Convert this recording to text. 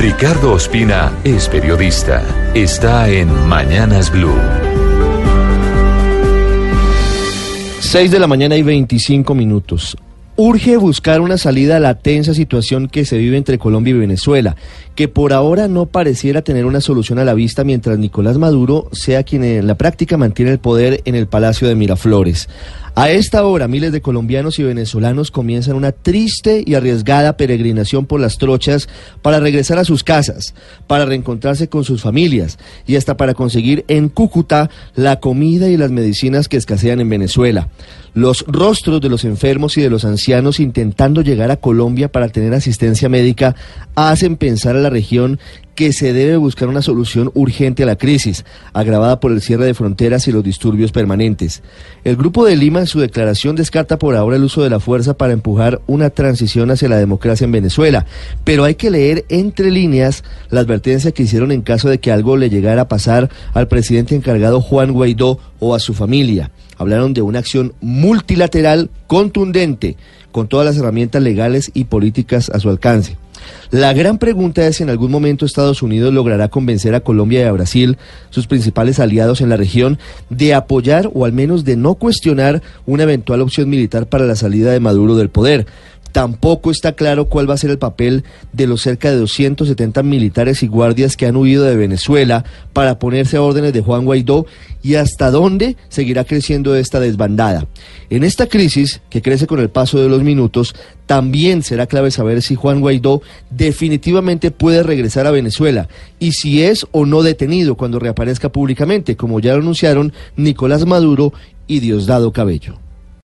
Ricardo Ospina es periodista. Está en Mañanas Blue. 6 de la mañana y 25 minutos. Urge buscar una salida a la tensa situación que se vive entre Colombia y Venezuela, que por ahora no pareciera tener una solución a la vista mientras Nicolás Maduro sea quien en la práctica mantiene el poder en el Palacio de Miraflores. A esta hora, miles de colombianos y venezolanos comienzan una triste y arriesgada peregrinación por las trochas para regresar a sus casas, para reencontrarse con sus familias y hasta para conseguir en Cúcuta la comida y las medicinas que escasean en Venezuela. Los rostros de los enfermos y de los ancianos intentando llegar a Colombia para tener asistencia médica hacen pensar a la región que se debe buscar una solución urgente a la crisis, agravada por el cierre de fronteras y los disturbios permanentes. El Grupo de Lima su declaración descarta por ahora el uso de la fuerza para empujar una transición hacia la democracia en Venezuela, pero hay que leer entre líneas la advertencia que hicieron en caso de que algo le llegara a pasar al presidente encargado Juan Guaidó o a su familia. Hablaron de una acción multilateral contundente, con todas las herramientas legales y políticas a su alcance. La gran pregunta es si en algún momento Estados Unidos logrará convencer a Colombia y a Brasil, sus principales aliados en la región, de apoyar o al menos de no cuestionar una eventual opción militar para la salida de Maduro del poder. Tampoco está claro cuál va a ser el papel de los cerca de 270 militares y guardias que han huido de Venezuela para ponerse a órdenes de Juan Guaidó y hasta dónde seguirá creciendo esta desbandada. En esta crisis, que crece con el paso de los minutos, también será clave saber si Juan Guaidó definitivamente puede regresar a Venezuela y si es o no detenido cuando reaparezca públicamente, como ya lo anunciaron Nicolás Maduro y Diosdado Cabello.